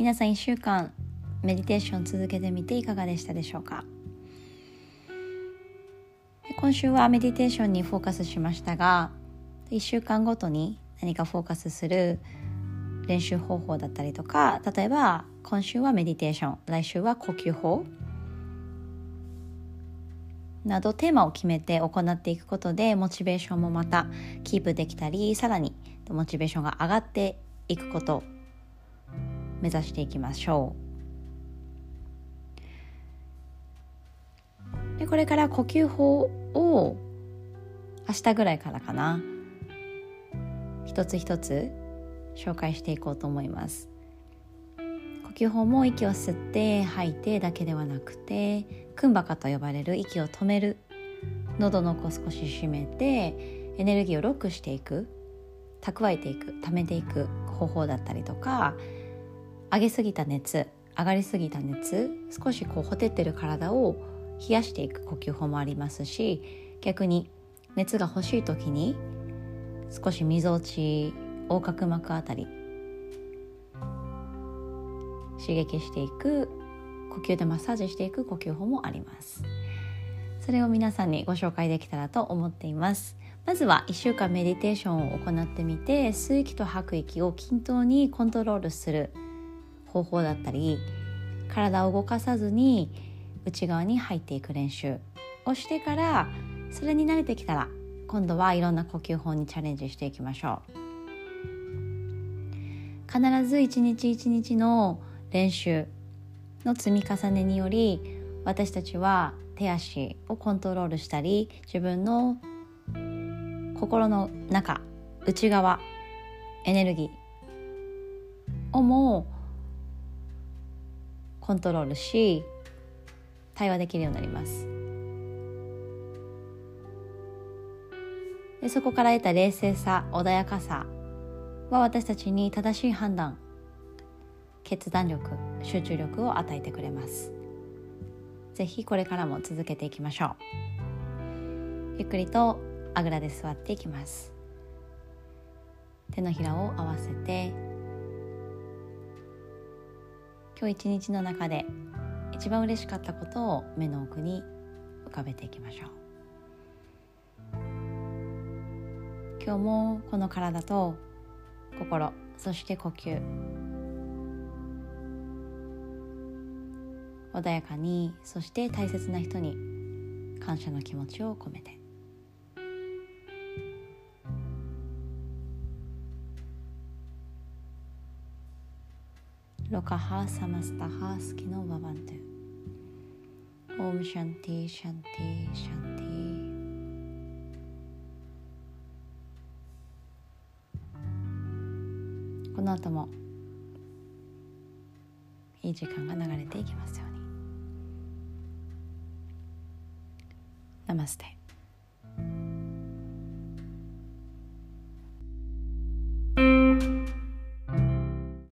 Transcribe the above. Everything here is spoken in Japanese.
皆さん1週間メディテーション続けてみていかがでしたでしょうか？今週はメディテーションにフォーカスしましたが1週間ごとに何かフォーカスする練習方法だったりとか例えば今週はメディテーション来週は呼吸法などテーマを決めて行っていくことでモチベーションもまたキープできたりさらにモチベーションが上がっていくこと目指していきましょう。でこれから呼吸法を明日ぐらいからかな。一つ一つ紹介していこうと思います。呼吸法も息を吸って吐いてだけではなくてクンバカと呼ばれる息を止める喉の奥を少し締めてエネルギーをロックしていく蓄えていく溜めていく方法だったりとか上げすぎた熱上がりすぎた熱少しこうほてってる体を冷やしていく呼吸法もありますし逆に熱が欲しい時に少しみぞおち横隔膜あたり刺激していく呼吸でマッサージしていく呼吸法もあります。それを皆さんにご紹介できたらと思っています。まずは1週間メディテーションを行ってみて吸う息と吐く息を均等にコントロールする方法だったり体を動かさずに内側に入っていく練習をしてからそれに慣れてきたら今度はいろんな呼吸法にチャレンジしていきましょう。必ず一日一日の練習の積み重ねにより私たちは手足をコントロールしたり自分の心の中内側エネルギーをもコントロールし対話できるようになります。でそこから得た冷静さ穏やかさは私たちに正しい判断決断力集中力を与えてくれます。ぜひこれからも続けていきましょう。ゆっくりとあぐらで座っていきます。手のひらを合わせて今日一日の中で一番嬉しかったことを目の奥に浮かべていきましょう。今日もこの体と心そして呼吸。穏やかにそして大切な人に感謝の気持ちを込めて。ロカハサマスタハスキノババントオムシャンティシャンティシャンティ。この後もいい時間が流れていきますように。ナマステ。